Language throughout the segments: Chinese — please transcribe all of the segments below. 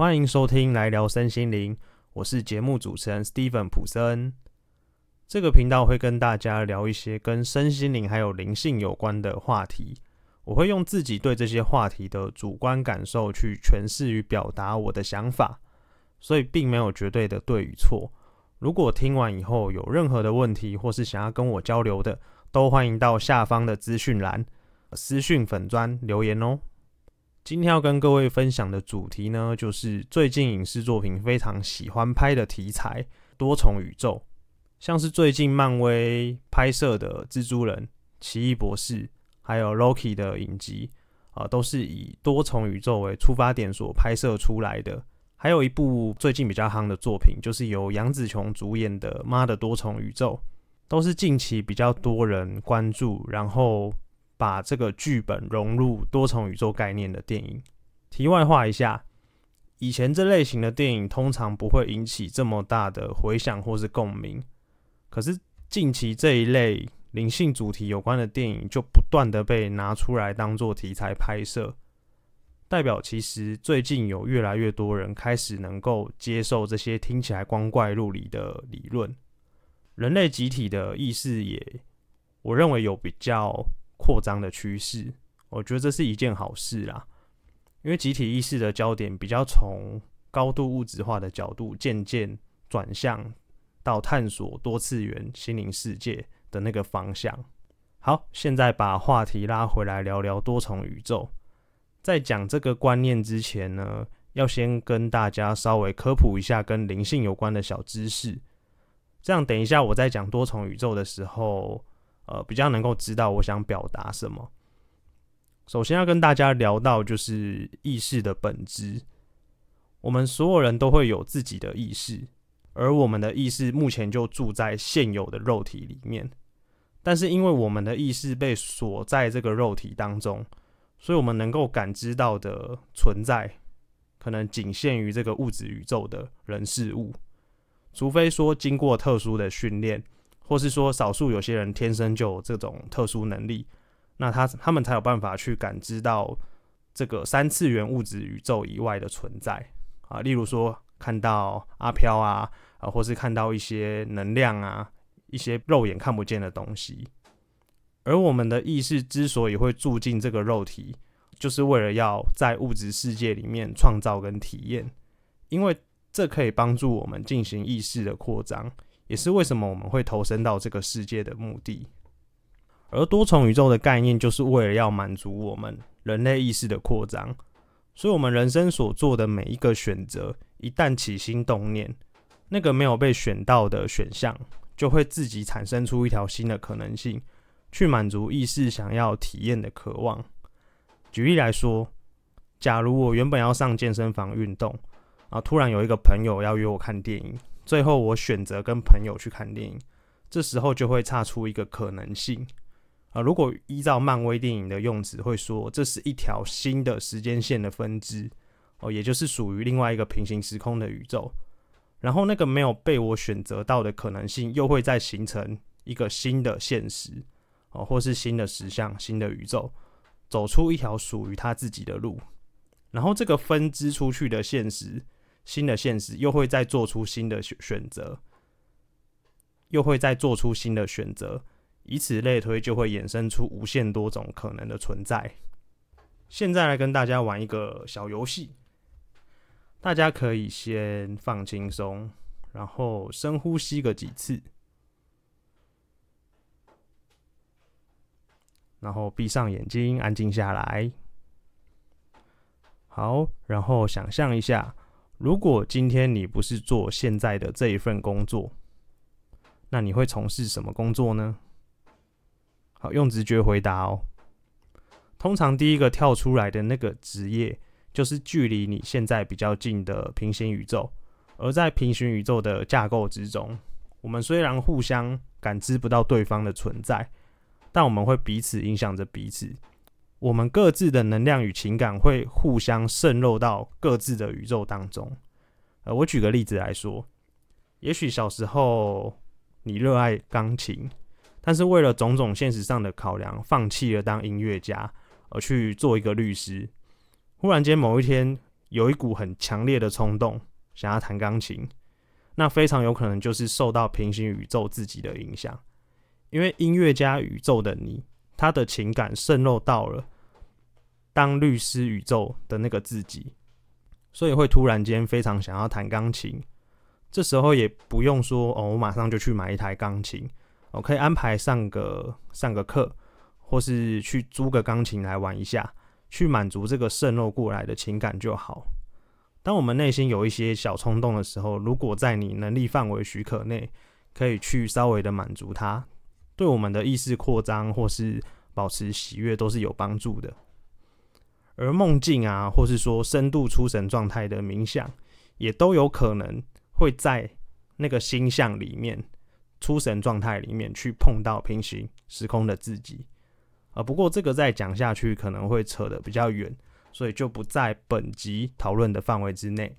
欢迎收听来聊身心灵，我是节目主持人 Steven 普森。这个频道会跟大家聊一些跟身心灵还有灵性有关的话题，我会用自己对这些话题的主观感受去诠释与表达我的想法，所以并没有绝对的对与错。如果听完以后有任何的问题，或是想要跟我交流的，都欢迎到下方的资讯栏私讯粉砖留言哦。今天要跟各位分享的主题呢，就是最近影视作品非常喜欢拍的题材——多重宇宙。像是最近漫威拍摄的蜘蛛人、奇异博士，还有 Loki 的影集，啊，都是以多重宇宙为出发点所拍摄出来的。还有一部最近比较夯的作品，就是由杨紫琼主演的《妈的多重宇宙》，都是近期比较多人关注，然后把这个剧本融入多重宇宙概念的电影。题外话一下，以前这类型的电影通常不会引起这么大的回响或是共鸣。可是近期这一类灵性主题有关的电影，就不断的被拿出来当做题材拍摄，代表其实最近有越来越多人开始能够接受这些听起来光怪陆离的理论，人类集体的意识也，我认为有比较扩张的趋势，我觉得这是一件好事啦，因为集体意识的焦点比较从高度物质化的角度渐渐转向。到探索多次元心灵世界的那个方向。好，现在把话题拉回来聊聊多重宇宙。在讲这个观念之前呢，要先跟大家稍微科普一下跟灵性有关的小知识，这样等一下我在讲多重宇宙的时候，呃，比较能够知道我想表达什么。首先要跟大家聊到就是意识的本质，我们所有人都会有自己的意识。而我们的意识目前就住在现有的肉体里面，但是因为我们的意识被锁在这个肉体当中，所以我们能够感知到的存在，可能仅限于这个物质宇宙的人事物，除非说经过特殊的训练，或是说少数有些人天生就有这种特殊能力，那他他们才有办法去感知到这个三次元物质宇宙以外的存在啊，例如说。看到阿飘啊，啊，或是看到一些能量啊，一些肉眼看不见的东西。而我们的意识之所以会住进这个肉体，就是为了要在物质世界里面创造跟体验，因为这可以帮助我们进行意识的扩张，也是为什么我们会投身到这个世界的目的。而多重宇宙的概念，就是为了要满足我们人类意识的扩张。所以，我们人生所做的每一个选择，一旦起心动念，那个没有被选到的选项，就会自己产生出一条新的可能性，去满足意识想要体验的渴望。举例来说，假如我原本要上健身房运动，啊，突然有一个朋友要约我看电影，最后我选择跟朋友去看电影，这时候就会差出一个可能性。啊，如果依照漫威电影的用词，会说这是一条新的时间线的分支，哦，也就是属于另外一个平行时空的宇宙。然后那个没有被我选择到的可能性，又会再形成一个新的现实，哦，或是新的实相、新的宇宙，走出一条属于他自己的路。然后这个分支出去的现实，新的现实又会再做出新的选选择，又会再做出新的选择。以此类推，就会衍生出无限多种可能的存在。现在来跟大家玩一个小游戏，大家可以先放轻松，然后深呼吸个几次，然后闭上眼睛，安静下来。好，然后想象一下，如果今天你不是做现在的这一份工作，那你会从事什么工作呢？好，用直觉回答哦。通常第一个跳出来的那个职业，就是距离你现在比较近的平行宇宙。而在平行宇宙的架构之中，我们虽然互相感知不到对方的存在，但我们会彼此影响着彼此。我们各自的能量与情感会互相渗漏到各自的宇宙当中。呃，我举个例子来说，也许小时候你热爱钢琴。但是为了种种现实上的考量，放弃了当音乐家，而去做一个律师。忽然间某一天，有一股很强烈的冲动想要弹钢琴，那非常有可能就是受到平行宇宙自己的影响，因为音乐家宇宙的你，他的情感渗漏到了当律师宇宙的那个自己，所以会突然间非常想要弹钢琴。这时候也不用说哦，我马上就去买一台钢琴，我可以安排上个上个课，或是去租个钢琴来玩一下，去满足这个渗漏过来的情感就好。当我们内心有一些小冲动的时候，如果在你能力范围许可内，可以去稍微的满足它，对我们的意识扩张或是保持喜悦都是有帮助的。而梦境啊，或是说深度出神状态的冥想，也都有可能。会在那个星象里面、出神状态里面去碰到平行时空的自己啊。不过这个再讲下去可能会扯得比较远，所以就不在本集讨论的范围之内。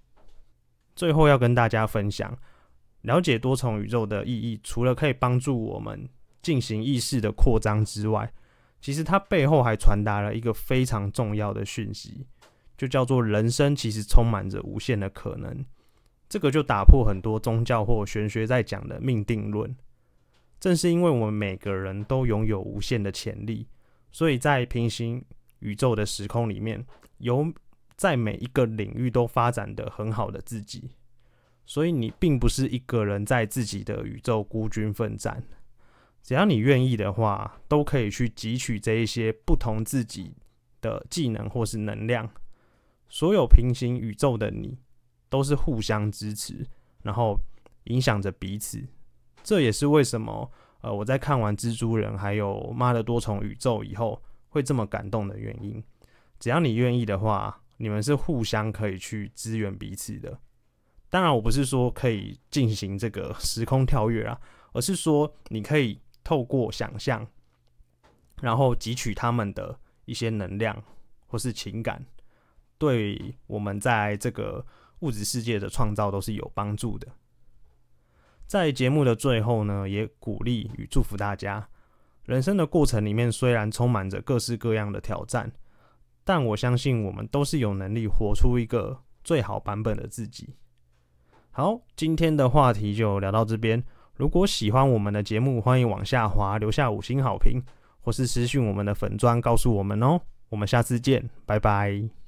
最后要跟大家分享，了解多重宇宙的意义，除了可以帮助我们进行意识的扩张之外，其实它背后还传达了一个非常重要的讯息，就叫做人生其实充满着无限的可能。这个就打破很多宗教或玄学在讲的命定论。正是因为我们每个人都拥有无限的潜力，所以在平行宇宙的时空里面，有在每一个领域都发展的很好的自己。所以你并不是一个人在自己的宇宙孤军奋战。只要你愿意的话，都可以去汲取这一些不同自己的技能或是能量。所有平行宇宙的你。都是互相支持，然后影响着彼此。这也是为什么，呃，我在看完《蜘蛛人》还有《妈的多重宇宙》以后，会这么感动的原因。只要你愿意的话，你们是互相可以去支援彼此的。当然，我不是说可以进行这个时空跳跃啊，而是说你可以透过想象，然后汲取他们的一些能量或是情感，对我们在这个。物质世界的创造都是有帮助的。在节目的最后呢，也鼓励与祝福大家。人生的过程里面虽然充满着各式各样的挑战，但我相信我们都是有能力活出一个最好版本的自己。好，今天的话题就聊到这边。如果喜欢我们的节目，欢迎往下滑留下五星好评，或是私讯我们的粉砖告诉我们哦。我们下次见，拜拜。